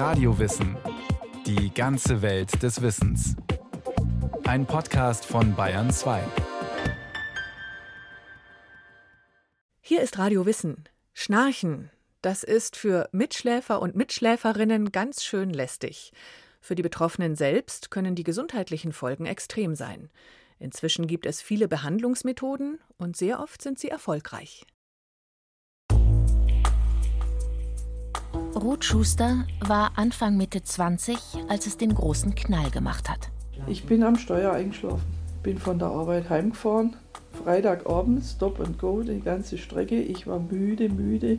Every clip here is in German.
Radiowissen. Die ganze Welt des Wissens. Ein Podcast von Bayern 2. Hier ist Radio Wissen. Schnarchen. Das ist für Mitschläfer und Mitschläferinnen ganz schön lästig. Für die Betroffenen selbst können die gesundheitlichen Folgen extrem sein. Inzwischen gibt es viele Behandlungsmethoden und sehr oft sind sie erfolgreich. Ruth Schuster war Anfang Mitte 20, als es den großen Knall gemacht hat. Ich bin am Steuer eingeschlafen, bin von der Arbeit heimgefahren. Freitagabend, Stop and Go, die ganze Strecke. Ich war müde, müde.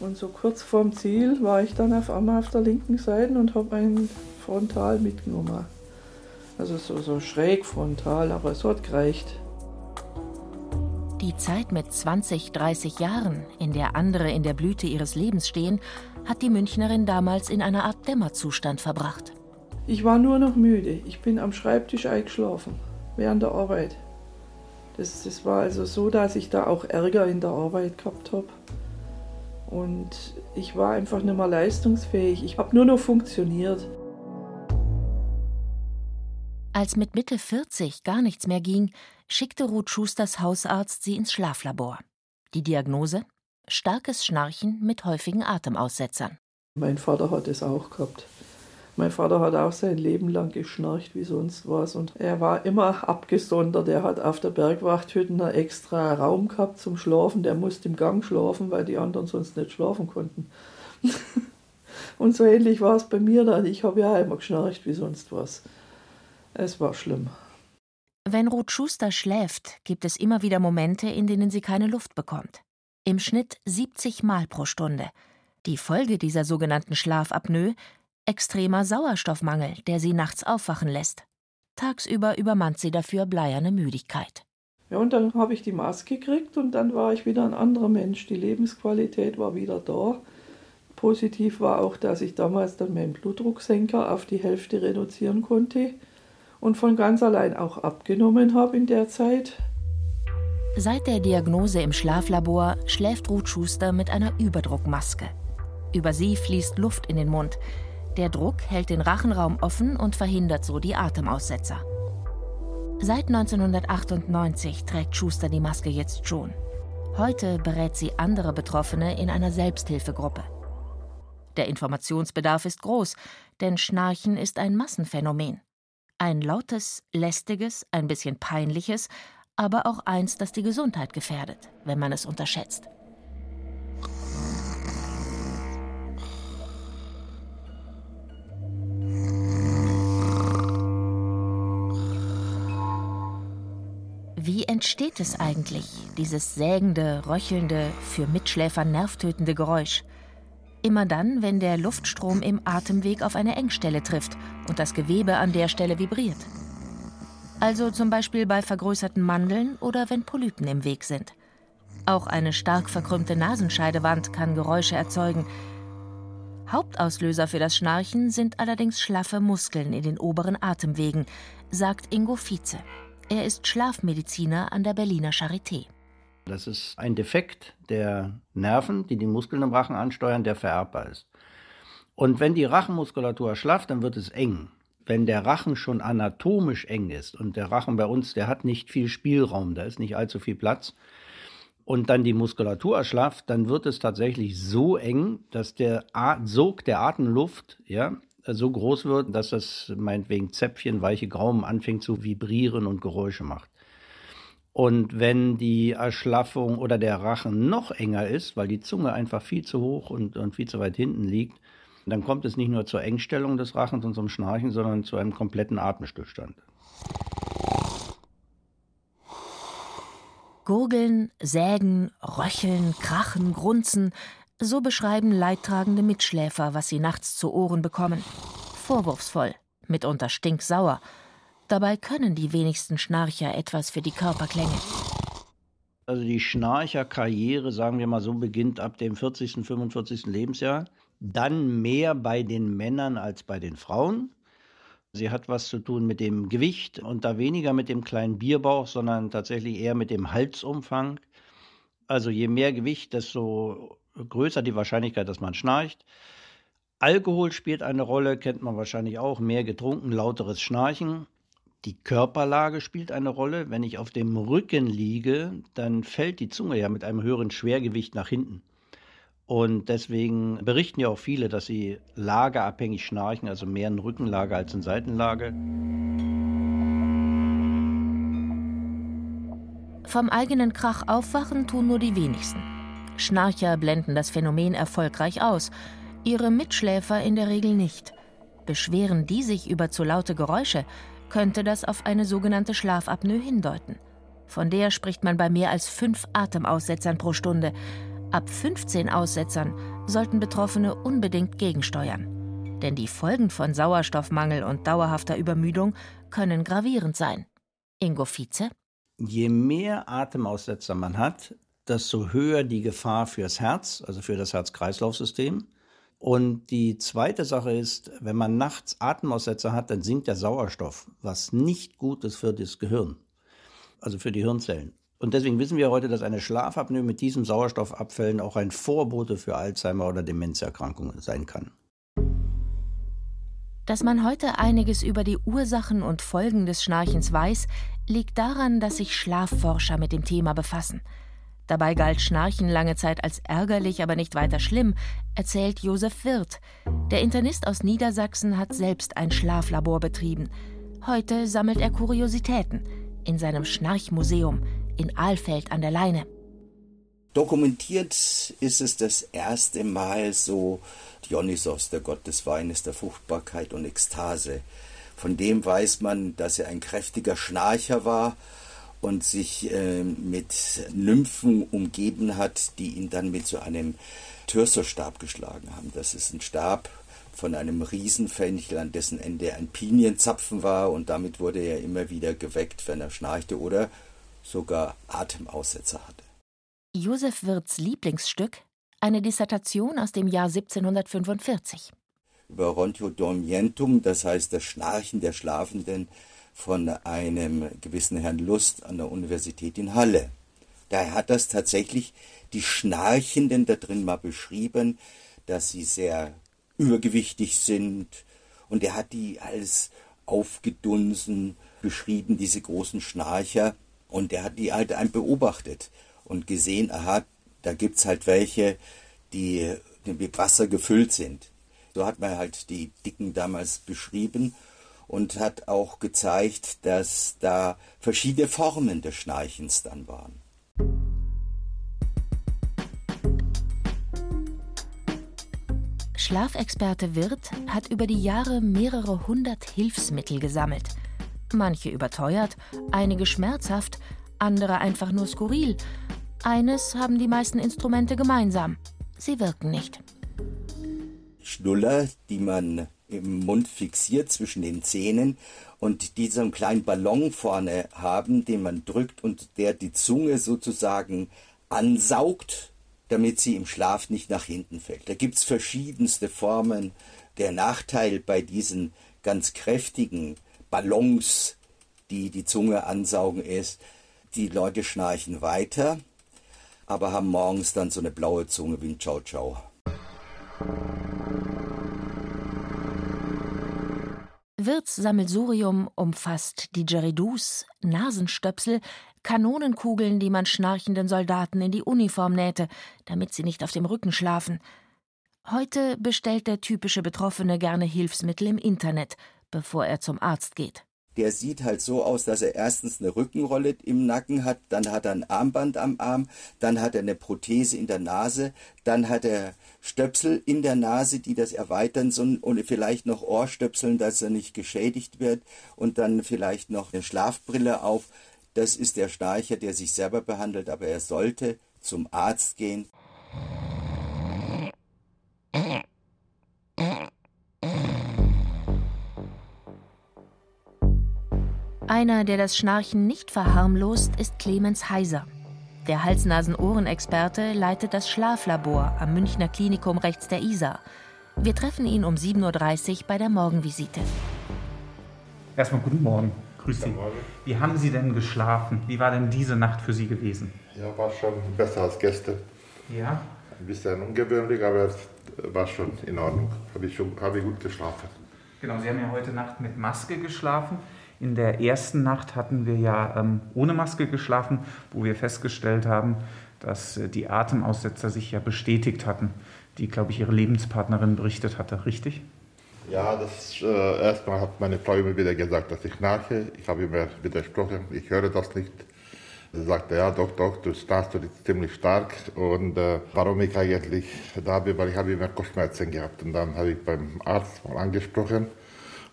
Und so kurz vorm Ziel war ich dann auf einmal auf der linken Seite und habe einen frontal mitgenommen. Also so, so schräg frontal, aber es hat gereicht. Die Zeit mit 20, 30 Jahren, in der andere in der Blüte ihres Lebens stehen, hat die Münchnerin damals in einer Art Dämmerzustand verbracht. Ich war nur noch müde. Ich bin am Schreibtisch eingeschlafen, während der Arbeit. Das, das war also so, dass ich da auch Ärger in der Arbeit gehabt habe. Und ich war einfach nicht mehr leistungsfähig. Ich habe nur noch funktioniert. Als mit Mitte 40 gar nichts mehr ging, schickte Ruth Schusters Hausarzt sie ins Schlaflabor. Die Diagnose? Starkes Schnarchen mit häufigen Atemaussetzern. Mein Vater hat es auch gehabt. Mein Vater hat auch sein Leben lang geschnarcht wie sonst was und er war immer abgesondert. Er hat auf der Bergwachthütte einen extra Raum gehabt zum Schlafen. Der musste im Gang schlafen, weil die anderen sonst nicht schlafen konnten. und so ähnlich war es bei mir dann. Ich habe ja immer geschnarcht wie sonst was. Es war schlimm. Wenn Ruth Schuster schläft, gibt es immer wieder Momente, in denen sie keine Luft bekommt. Im Schnitt 70 Mal pro Stunde. Die Folge dieser sogenannten Schlafapnoe extremer Sauerstoffmangel, der sie nachts aufwachen lässt. Tagsüber übermannt sie dafür bleierne Müdigkeit. Ja, und dann habe ich die Maske gekriegt und dann war ich wieder ein anderer Mensch. Die Lebensqualität war wieder da. Positiv war auch, dass ich damals dann meinen Blutdrucksenker auf die Hälfte reduzieren konnte und von ganz allein auch abgenommen habe in der Zeit. Seit der Diagnose im Schlaflabor schläft Ruth Schuster mit einer Überdruckmaske. Über sie fließt Luft in den Mund. Der Druck hält den Rachenraum offen und verhindert so die Atemaussetzer. Seit 1998 trägt Schuster die Maske jetzt schon. Heute berät sie andere Betroffene in einer Selbsthilfegruppe. Der Informationsbedarf ist groß, denn Schnarchen ist ein Massenphänomen. Ein lautes, lästiges, ein bisschen peinliches, aber auch eins, das die Gesundheit gefährdet, wenn man es unterschätzt. Wie entsteht es eigentlich, dieses sägende, röchelnde, für Mitschläfer nervtötende Geräusch? Immer dann, wenn der Luftstrom im Atemweg auf eine Engstelle trifft und das Gewebe an der Stelle vibriert. Also zum Beispiel bei vergrößerten Mandeln oder wenn Polypen im Weg sind. Auch eine stark verkrümmte Nasenscheidewand kann Geräusche erzeugen. Hauptauslöser für das Schnarchen sind allerdings schlaffe Muskeln in den oberen Atemwegen, sagt Ingo Vize. Er ist Schlafmediziner an der Berliner Charité. Das ist ein Defekt der Nerven, die die Muskeln im Rachen ansteuern, der vererbbar ist. Und wenn die Rachenmuskulatur schlafft, dann wird es eng. Wenn der Rachen schon anatomisch eng ist und der Rachen bei uns, der hat nicht viel Spielraum, da ist nicht allzu viel Platz, und dann die Muskulatur erschlafft, dann wird es tatsächlich so eng, dass der Sog der Atemluft ja, so groß wird, dass das meinetwegen Zäpfchen, weiche Gaumen anfängt zu vibrieren und Geräusche macht. Und wenn die Erschlaffung oder der Rachen noch enger ist, weil die Zunge einfach viel zu hoch und, und viel zu weit hinten liegt, dann kommt es nicht nur zur Engstellung des Rachens und zum Schnarchen, sondern zu einem kompletten Atemstillstand. Gurgeln, Sägen, Röcheln, Krachen, Grunzen, so beschreiben leidtragende Mitschläfer, was sie nachts zu Ohren bekommen. Vorwurfsvoll, mitunter stinksauer Dabei können die wenigsten Schnarcher etwas für die Körperklänge. Also die Schnarcherkarriere, sagen wir mal so, beginnt ab dem 40., 45. Lebensjahr. Dann mehr bei den Männern als bei den Frauen. Sie hat was zu tun mit dem Gewicht und da weniger mit dem kleinen Bierbauch, sondern tatsächlich eher mit dem Halsumfang. Also je mehr Gewicht, desto größer die Wahrscheinlichkeit, dass man schnarcht. Alkohol spielt eine Rolle, kennt man wahrscheinlich auch. Mehr getrunken, lauteres Schnarchen. Die Körperlage spielt eine Rolle. Wenn ich auf dem Rücken liege, dann fällt die Zunge ja mit einem höheren Schwergewicht nach hinten. Und deswegen berichten ja auch viele, dass sie lageabhängig schnarchen, also mehr in Rückenlage als in Seitenlage. Vom eigenen Krach aufwachen tun nur die wenigsten. Schnarcher blenden das Phänomen erfolgreich aus, ihre Mitschläfer in der Regel nicht. Beschweren die sich über zu laute Geräusche, könnte das auf eine sogenannte Schlafapnoe hindeuten. Von der spricht man bei mehr als fünf Atemaussetzern pro Stunde. Ab 15 Aussetzern sollten Betroffene unbedingt gegensteuern. Denn die Folgen von Sauerstoffmangel und dauerhafter Übermüdung können gravierend sein. Ingo Vize? Je mehr Atemaussetzer man hat, desto höher die Gefahr fürs Herz, also für das Herz-Kreislauf-System. Und die zweite Sache ist, wenn man nachts Atemaussetzer hat, dann sinkt der Sauerstoff, was nicht gut ist für das Gehirn, also für die Hirnzellen. Und deswegen wissen wir heute, dass eine Schlafapnoe mit diesem Sauerstoffabfällen auch ein Vorbote für Alzheimer oder Demenzerkrankungen sein kann. Dass man heute einiges über die Ursachen und Folgen des Schnarchens weiß, liegt daran, dass sich Schlafforscher mit dem Thema befassen. Dabei galt Schnarchen lange Zeit als ärgerlich, aber nicht weiter schlimm, erzählt Josef Wirth. Der Internist aus Niedersachsen hat selbst ein Schlaflabor betrieben. Heute sammelt er Kuriositäten in seinem Schnarchmuseum in Ahlfeld an der Leine. Dokumentiert ist es das erste Mal so Dionysos, der Gott des Weines, der Fruchtbarkeit und Ekstase. Von dem weiß man, dass er ein kräftiger Schnarcher war und sich äh, mit Nymphen umgeben hat, die ihn dann mit so einem Türserstab geschlagen haben. Das ist ein Stab von einem Riesenfenchel, an dessen Ende ein Pinienzapfen war und damit wurde er immer wieder geweckt, wenn er schnarchte oder sogar Atemaussetzer hatte. Josef Wirths Lieblingsstück, eine Dissertation aus dem Jahr 1745. Über Rontio Dormientum, das heißt das Schnarchen der Schlafenden, von einem gewissen Herrn Lust an der Universität in Halle. Da hat das tatsächlich die Schnarchenden da drin mal beschrieben, dass sie sehr übergewichtig sind. Und er hat die als aufgedunsen beschrieben, diese großen Schnarcher. Und er hat die halt ein beobachtet und gesehen, aha, da gibt's halt welche, die mit Wasser gefüllt sind. So hat man halt die Dicken damals beschrieben und hat auch gezeigt, dass da verschiedene Formen des Schnarchens dann waren. Schlafexperte Wirth hat über die Jahre mehrere hundert Hilfsmittel gesammelt. Manche überteuert, einige schmerzhaft, andere einfach nur skurril. Eines haben die meisten Instrumente gemeinsam. Sie wirken nicht. Schnuller, die man im Mund fixiert zwischen den Zähnen und die so einen kleinen Ballon vorne haben, den man drückt und der die Zunge sozusagen ansaugt, damit sie im Schlaf nicht nach hinten fällt. Da gibt es verschiedenste Formen. Der Nachteil bei diesen ganz kräftigen Ballons, die die Zunge ansaugen, ist, die Leute schnarchen weiter, aber haben morgens dann so eine blaue Zunge wie ein Ciao Ciao. Wirts Sammelsurium umfasst Didgeridoos, Nasenstöpsel, Kanonenkugeln, die man schnarchenden Soldaten in die Uniform nähte, damit sie nicht auf dem Rücken schlafen. Heute bestellt der typische Betroffene gerne Hilfsmittel im Internet, bevor er zum Arzt geht der sieht halt so aus, dass er erstens eine Rückenrolle im Nacken hat, dann hat er ein Armband am Arm, dann hat er eine Prothese in der Nase, dann hat er Stöpsel in der Nase, die das erweitern sollen und vielleicht noch Ohrstöpseln, dass er nicht geschädigt wird und dann vielleicht noch eine Schlafbrille auf. Das ist der Schnarcher, der sich selber behandelt, aber er sollte zum Arzt gehen. Einer, der das Schnarchen nicht verharmlost, ist Clemens Heiser. Der Hals-Nasen-Ohren-Experte leitet das Schlaflabor am Münchner Klinikum rechts der Isar. Wir treffen ihn um 7.30 Uhr bei der Morgenvisite. Erstmal guten Morgen. Grüß Sie. Wie haben Sie denn geschlafen? Wie war denn diese Nacht für Sie gewesen? Ja, war schon besser als Gäste. Ja? Ein bisschen ungewöhnlich, aber war schon in Ordnung. Habe ich, schon, habe ich gut geschlafen. Genau, Sie haben ja heute Nacht mit Maske geschlafen. In der ersten Nacht hatten wir ja ähm, ohne Maske geschlafen, wo wir festgestellt haben, dass äh, die Atemaussetzer sich ja bestätigt hatten, die, glaube ich, Ihre Lebenspartnerin berichtet hatte, richtig? Ja, das äh, erstmal hat meine Frau immer wieder gesagt, dass ich schnarche. Ich habe immer widersprochen, ich höre das nicht. Sie sagte, ja, doch, doch, du schnarchst ziemlich stark. Und äh, warum ich eigentlich da bin, weil ich habe immer Kopfschmerzen gehabt. Und dann habe ich beim Arzt mal angesprochen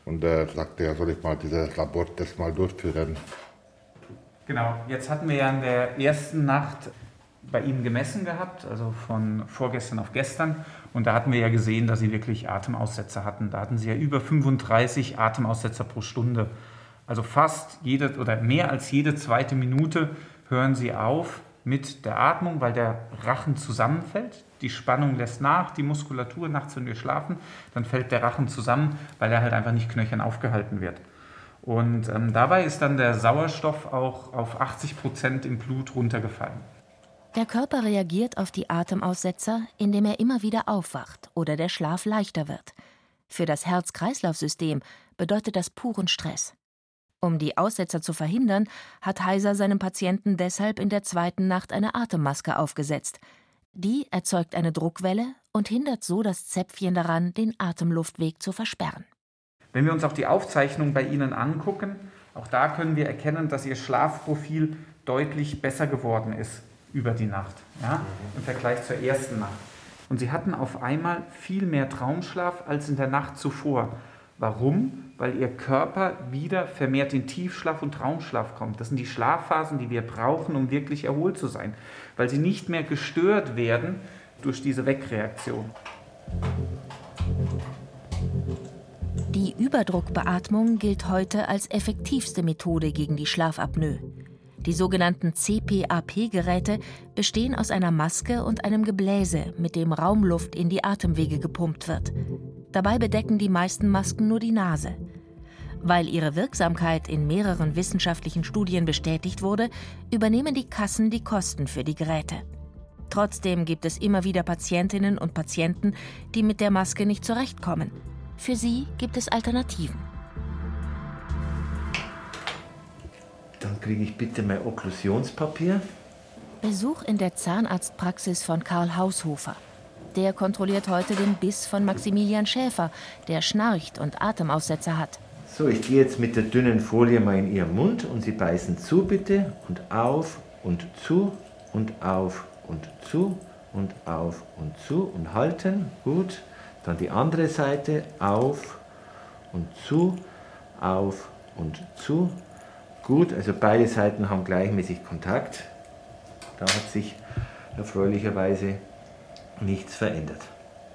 und er sagte, ja, soll ich mal dieses Labortest mal durchführen. Genau, jetzt hatten wir ja in der ersten Nacht bei Ihnen gemessen gehabt, also von vorgestern auf gestern. Und da hatten wir ja gesehen, dass Sie wirklich Atemaussetzer hatten. Da hatten Sie ja über 35 Atemaussetzer pro Stunde. Also fast jede oder mehr als jede zweite Minute hören Sie auf mit der Atmung, weil der Rachen zusammenfällt. Die Spannung lässt nach, die Muskulatur, nachts, wenn wir schlafen, dann fällt der Rachen zusammen, weil er halt einfach nicht knöchern aufgehalten wird. Und ähm, dabei ist dann der Sauerstoff auch auf 80 Prozent im Blut runtergefallen. Der Körper reagiert auf die Atemaussetzer, indem er immer wieder aufwacht oder der Schlaf leichter wird. Für das Herz-Kreislauf-System bedeutet das puren Stress. Um die Aussetzer zu verhindern, hat Heiser seinem Patienten deshalb in der zweiten Nacht eine Atemmaske aufgesetzt. Die erzeugt eine Druckwelle und hindert so das Zäpfchen daran, den Atemluftweg zu versperren. Wenn wir uns auch die Aufzeichnung bei Ihnen angucken, auch da können wir erkennen, dass Ihr Schlafprofil deutlich besser geworden ist über die Nacht, ja, im Vergleich zur ersten Nacht. Und sie hatten auf einmal viel mehr Traumschlaf als in der Nacht zuvor. Warum? Weil ihr Körper wieder vermehrt in Tiefschlaf und Traumschlaf kommt. Das sind die Schlafphasen, die wir brauchen, um wirklich erholt zu sein. Weil sie nicht mehr gestört werden durch diese Wegreaktion. Die Überdruckbeatmung gilt heute als effektivste Methode gegen die Schlafapnoe. Die sogenannten CPAP-Geräte bestehen aus einer Maske und einem Gebläse, mit dem Raumluft in die Atemwege gepumpt wird. Dabei bedecken die meisten Masken nur die Nase. Weil ihre Wirksamkeit in mehreren wissenschaftlichen Studien bestätigt wurde, übernehmen die Kassen die Kosten für die Geräte. Trotzdem gibt es immer wieder Patientinnen und Patienten, die mit der Maske nicht zurechtkommen. Für sie gibt es Alternativen. Dann kriege ich bitte mein Okklusionspapier. Besuch in der Zahnarztpraxis von Karl Haushofer. Der kontrolliert heute den Biss von Maximilian Schäfer, der schnarcht und Atemaussetzer hat. So, ich gehe jetzt mit der dünnen Folie mal in Ihren Mund und Sie beißen zu bitte und auf und zu und auf und zu und auf und zu und halten. Gut. Dann die andere Seite auf und zu, auf und zu. Gut, also beide Seiten haben gleichmäßig Kontakt. Da hat sich erfreulicherweise nichts verändert.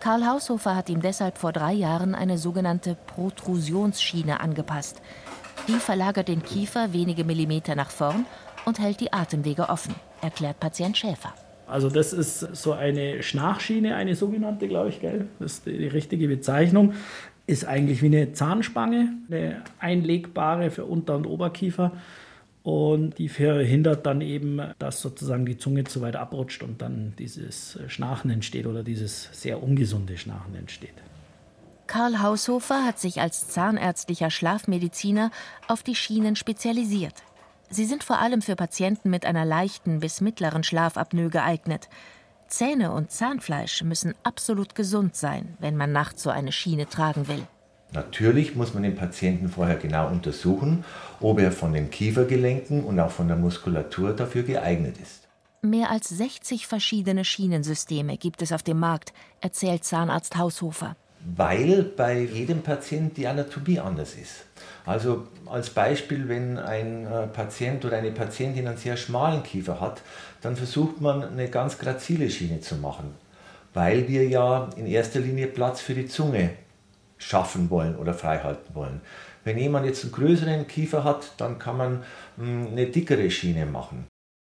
Karl Haushofer hat ihm deshalb vor drei Jahren eine sogenannte Protrusionsschiene angepasst. Die verlagert den Kiefer wenige Millimeter nach vorn und hält die Atemwege offen, erklärt Patient Schäfer. Also das ist so eine Schnarchschiene, eine sogenannte, glaube ich, gell? Das ist die richtige Bezeichnung. Ist eigentlich wie eine Zahnspange, eine einlegbare für Unter- und Oberkiefer. Und die verhindert dann eben, dass sozusagen die Zunge zu weit abrutscht und dann dieses Schnarchen entsteht oder dieses sehr ungesunde Schnarchen entsteht. Karl Haushofer hat sich als zahnärztlicher Schlafmediziner auf die Schienen spezialisiert. Sie sind vor allem für Patienten mit einer leichten bis mittleren Schlafapnoe geeignet. Zähne und Zahnfleisch müssen absolut gesund sein, wenn man nachts so eine Schiene tragen will. Natürlich muss man den Patienten vorher genau untersuchen, ob er von den Kiefergelenken und auch von der Muskulatur dafür geeignet ist. Mehr als 60 verschiedene Schienensysteme gibt es auf dem Markt, erzählt Zahnarzt Haushofer. Weil bei jedem Patienten die Anatomie anders ist. Also als Beispiel, wenn ein äh, Patient oder eine Patientin einen sehr schmalen Kiefer hat, dann versucht man eine ganz grazile Schiene zu machen, weil wir ja in erster Linie Platz für die Zunge schaffen wollen oder freihalten wollen. Wenn jemand jetzt einen größeren Kiefer hat, dann kann man hm, eine dickere Schiene machen.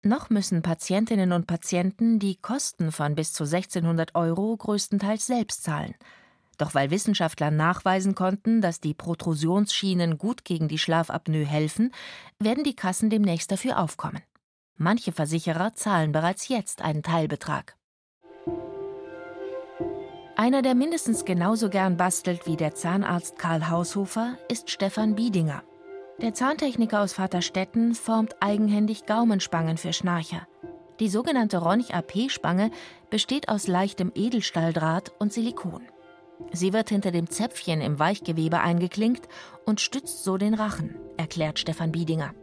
Noch müssen Patientinnen und Patienten die Kosten von bis zu 1600 Euro größtenteils selbst zahlen. Doch weil Wissenschaftler nachweisen konnten, dass die Protrusionsschienen gut gegen die Schlafapnoe helfen, werden die Kassen demnächst dafür aufkommen. Manche Versicherer zahlen bereits jetzt einen Teilbetrag. Einer, der mindestens genauso gern bastelt wie der Zahnarzt Karl Haushofer, ist Stefan Biedinger. Der Zahntechniker aus Vaterstetten formt eigenhändig Gaumenspangen für Schnarcher. Die sogenannte Ronch-AP-Spange besteht aus leichtem Edelstahldraht und Silikon. Sie wird hinter dem Zäpfchen im Weichgewebe eingeklinkt und stützt so den Rachen, erklärt Stefan Biedinger.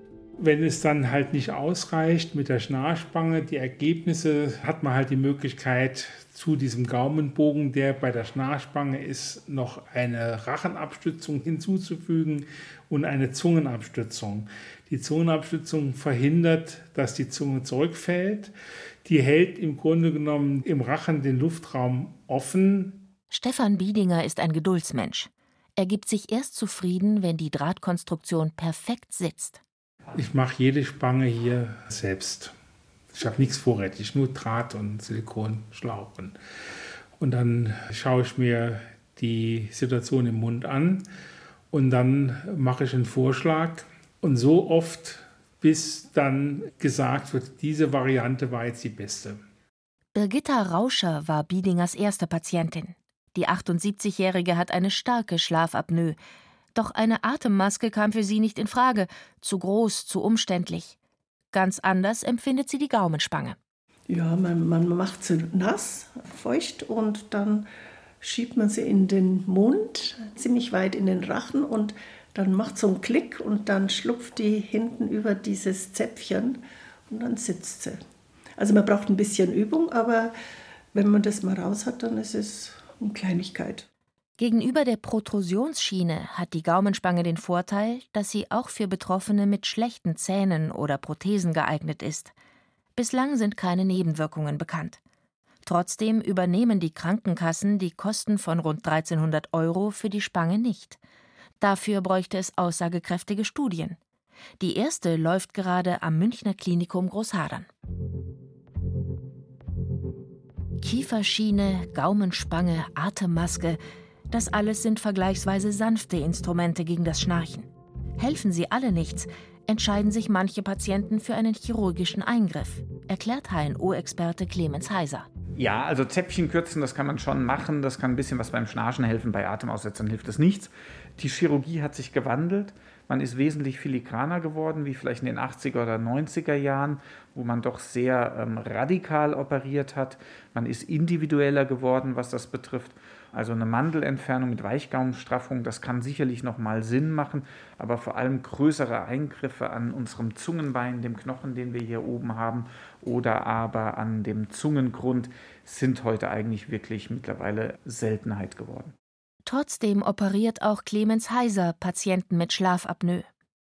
Wenn es dann halt nicht ausreicht mit der Schnarrspange, die Ergebnisse, hat man halt die Möglichkeit, zu diesem Gaumenbogen, der bei der Schnarrspange ist, noch eine Rachenabstützung hinzuzufügen und eine Zungenabstützung. Die Zungenabstützung verhindert, dass die Zunge zurückfällt. Die hält im Grunde genommen im Rachen den Luftraum offen. Stefan Biedinger ist ein Geduldsmensch. Er gibt sich erst zufrieden, wenn die Drahtkonstruktion perfekt sitzt. Ich mache jede Spange hier selbst. Ich habe nichts vorrätig, nur Draht und Silikonschlauch. Und dann schaue ich mir die Situation im Mund an und dann mache ich einen Vorschlag. Und so oft, bis dann gesagt wird, diese Variante war jetzt die beste. Birgitta Rauscher war Biedingers erste Patientin. Die 78-Jährige hat eine starke Schlafapnoe. Doch eine Atemmaske kam für sie nicht in Frage, zu groß, zu umständlich. Ganz anders empfindet sie die Gaumenspange. Ja, man, man macht sie nass, feucht und dann schiebt man sie in den Mund, ziemlich weit in den Rachen und dann macht so einen Klick und dann schlupft die hinten über dieses Zäpfchen und dann sitzt sie. Also man braucht ein bisschen Übung, aber wenn man das mal raus hat, dann ist es eine Kleinigkeit. Gegenüber der Protrusionsschiene hat die Gaumenspange den Vorteil, dass sie auch für Betroffene mit schlechten Zähnen oder Prothesen geeignet ist. Bislang sind keine Nebenwirkungen bekannt. Trotzdem übernehmen die Krankenkassen die Kosten von rund 1300 Euro für die Spange nicht. Dafür bräuchte es aussagekräftige Studien. Die erste läuft gerade am Münchner Klinikum Großhadern. Kieferschiene, Gaumenspange, Atemmaske, das alles sind vergleichsweise sanfte Instrumente gegen das Schnarchen. Helfen sie alle nichts, entscheiden sich manche Patienten für einen chirurgischen Eingriff, erklärt HNO-Experte Clemens Heiser. Ja, also Zäpfchen kürzen, das kann man schon machen. Das kann ein bisschen was beim Schnarchen helfen. Bei Atemaussetzern hilft das nichts. Die Chirurgie hat sich gewandelt. Man ist wesentlich filigraner geworden, wie vielleicht in den 80er oder 90er Jahren, wo man doch sehr ähm, radikal operiert hat. Man ist individueller geworden, was das betrifft. Also eine Mandelentfernung mit Weichgaumenstraffung, das kann sicherlich nochmal Sinn machen, aber vor allem größere Eingriffe an unserem Zungenbein, dem Knochen, den wir hier oben haben, oder aber an dem Zungengrund sind heute eigentlich wirklich mittlerweile Seltenheit geworden. Trotzdem operiert auch Clemens Heiser Patienten mit Schlafapnoe.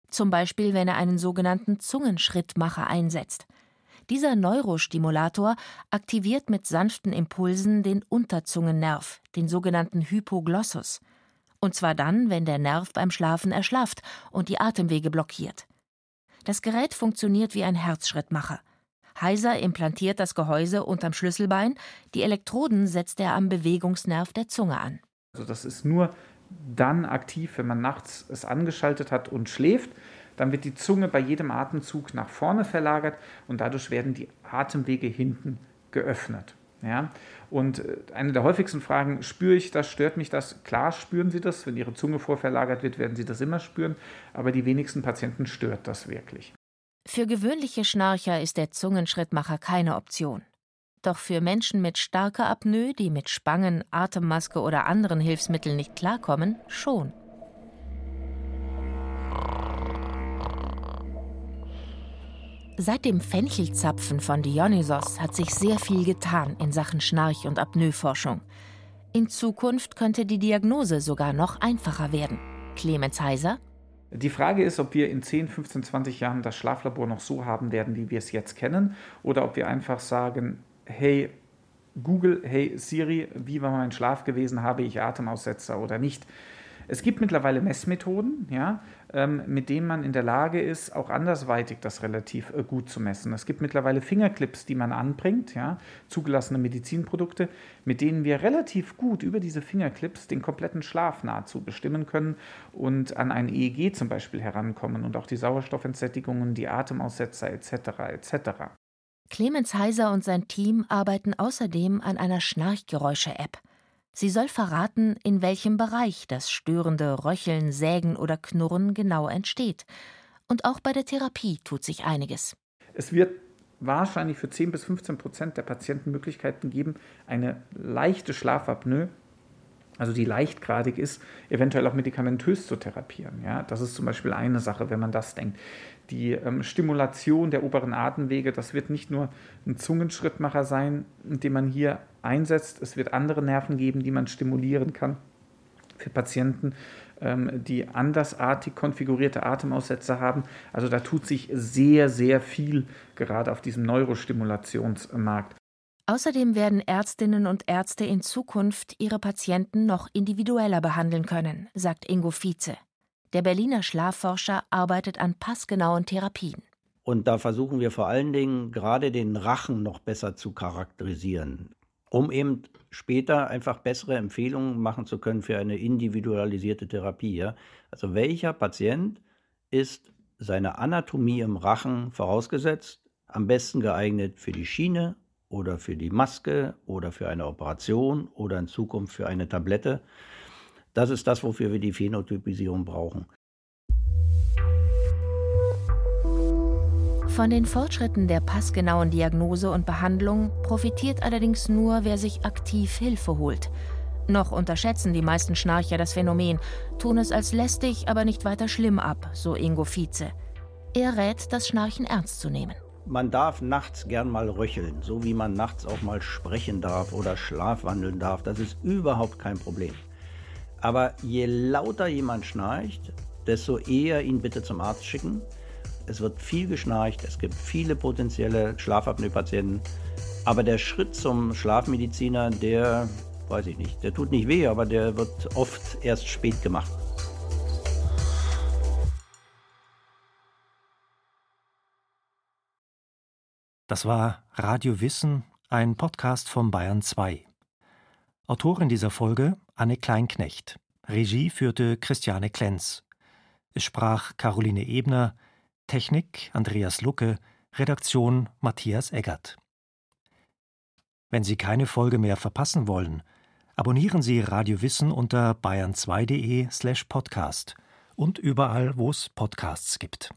Zum Beispiel, wenn er einen sogenannten Zungenschrittmacher einsetzt. Dieser Neurostimulator aktiviert mit sanften Impulsen den Unterzungennerv, den sogenannten Hypoglossus. Und zwar dann, wenn der Nerv beim Schlafen erschlafft und die Atemwege blockiert. Das Gerät funktioniert wie ein Herzschrittmacher. Heiser implantiert das Gehäuse unterm Schlüsselbein, die Elektroden setzt er am Bewegungsnerv der Zunge an. Also das ist nur dann aktiv, wenn man nachts es angeschaltet hat und schläft dann wird die Zunge bei jedem Atemzug nach vorne verlagert und dadurch werden die Atemwege hinten geöffnet. Ja? Und äh, eine der häufigsten Fragen, spüre ich das, stört mich das? Klar spüren Sie das, wenn Ihre Zunge vorverlagert wird, werden Sie das immer spüren, aber die wenigsten Patienten stört das wirklich. Für gewöhnliche Schnarcher ist der Zungenschrittmacher keine Option. Doch für Menschen mit starker Apnoe, die mit Spangen, Atemmaske oder anderen Hilfsmitteln nicht klarkommen, schon. Seit dem Fenchelzapfen von Dionysos hat sich sehr viel getan in Sachen Schnarch- und Apnoeforschung. In Zukunft könnte die Diagnose sogar noch einfacher werden. Clemens Heiser. Die Frage ist, ob wir in 10, 15, 20 Jahren das Schlaflabor noch so haben werden, wie wir es jetzt kennen, oder ob wir einfach sagen, hey Google, hey Siri, wie war mein Schlaf gewesen, habe ich Atemaussetzer oder nicht. Es gibt mittlerweile Messmethoden, ja, ähm, mit denen man in der Lage ist, auch andersweitig das relativ äh, gut zu messen. Es gibt mittlerweile Fingerclips, die man anbringt, ja, zugelassene Medizinprodukte, mit denen wir relativ gut über diese Fingerclips den kompletten Schlaf nahezu bestimmen können und an ein EEG zum Beispiel herankommen und auch die Sauerstoffentsättigungen, die Atemaussetzer etc. etc. Clemens Heiser und sein Team arbeiten außerdem an einer Schnarchgeräusche-App. Sie soll verraten, in welchem Bereich das störende Röcheln, Sägen oder Knurren genau entsteht. Und auch bei der Therapie tut sich einiges. Es wird wahrscheinlich für 10 bis 15 Prozent der Patienten Möglichkeiten geben, eine leichte Schlafapnoe, also die leichtgradig ist, eventuell auch medikamentös zu therapieren. Ja, das ist zum Beispiel eine Sache, wenn man das denkt. Die ähm, Stimulation der oberen Atemwege, das wird nicht nur ein Zungenschrittmacher sein, den man hier einsetzt. Es wird andere Nerven geben, die man stimulieren kann. Für Patienten, ähm, die andersartig konfigurierte Atemaussätze haben. Also da tut sich sehr, sehr viel gerade auf diesem Neurostimulationsmarkt. Außerdem werden Ärztinnen und Ärzte in Zukunft ihre Patienten noch individueller behandeln können, sagt Ingo Vize. Der Berliner Schlafforscher arbeitet an passgenauen Therapien. Und da versuchen wir vor allen Dingen gerade den Rachen noch besser zu charakterisieren, um eben später einfach bessere Empfehlungen machen zu können für eine individualisierte Therapie. Also welcher Patient ist seine Anatomie im Rachen vorausgesetzt, am besten geeignet für die Schiene oder für die Maske oder für eine Operation oder in Zukunft für eine Tablette. Das ist das, wofür wir die Phänotypisierung brauchen. Von den Fortschritten der passgenauen Diagnose und Behandlung profitiert allerdings nur, wer sich aktiv Hilfe holt. Noch unterschätzen die meisten Schnarcher das Phänomen, tun es als lästig, aber nicht weiter schlimm ab, so Ingo Vize. Er rät, das Schnarchen ernst zu nehmen. Man darf nachts gern mal röcheln, so wie man nachts auch mal sprechen darf oder schlafwandeln darf. Das ist überhaupt kein Problem. Aber je lauter jemand schnarcht, desto eher ihn bitte zum Arzt schicken. Es wird viel geschnarcht, es gibt viele potenzielle Schlafapnoe-Patienten. Aber der Schritt zum Schlafmediziner, der, weiß ich nicht, der tut nicht weh, aber der wird oft erst spät gemacht. Das war Radio Wissen, ein Podcast von Bayern 2. Autorin dieser Folge Anne Kleinknecht. Regie führte Christiane Klenz. Es sprach Caroline Ebner, Technik Andreas Lucke, Redaktion Matthias Eggert. Wenn Sie keine Folge mehr verpassen wollen, abonnieren Sie Radio Wissen unter bayern2.de slash podcast und überall, wo es Podcasts gibt.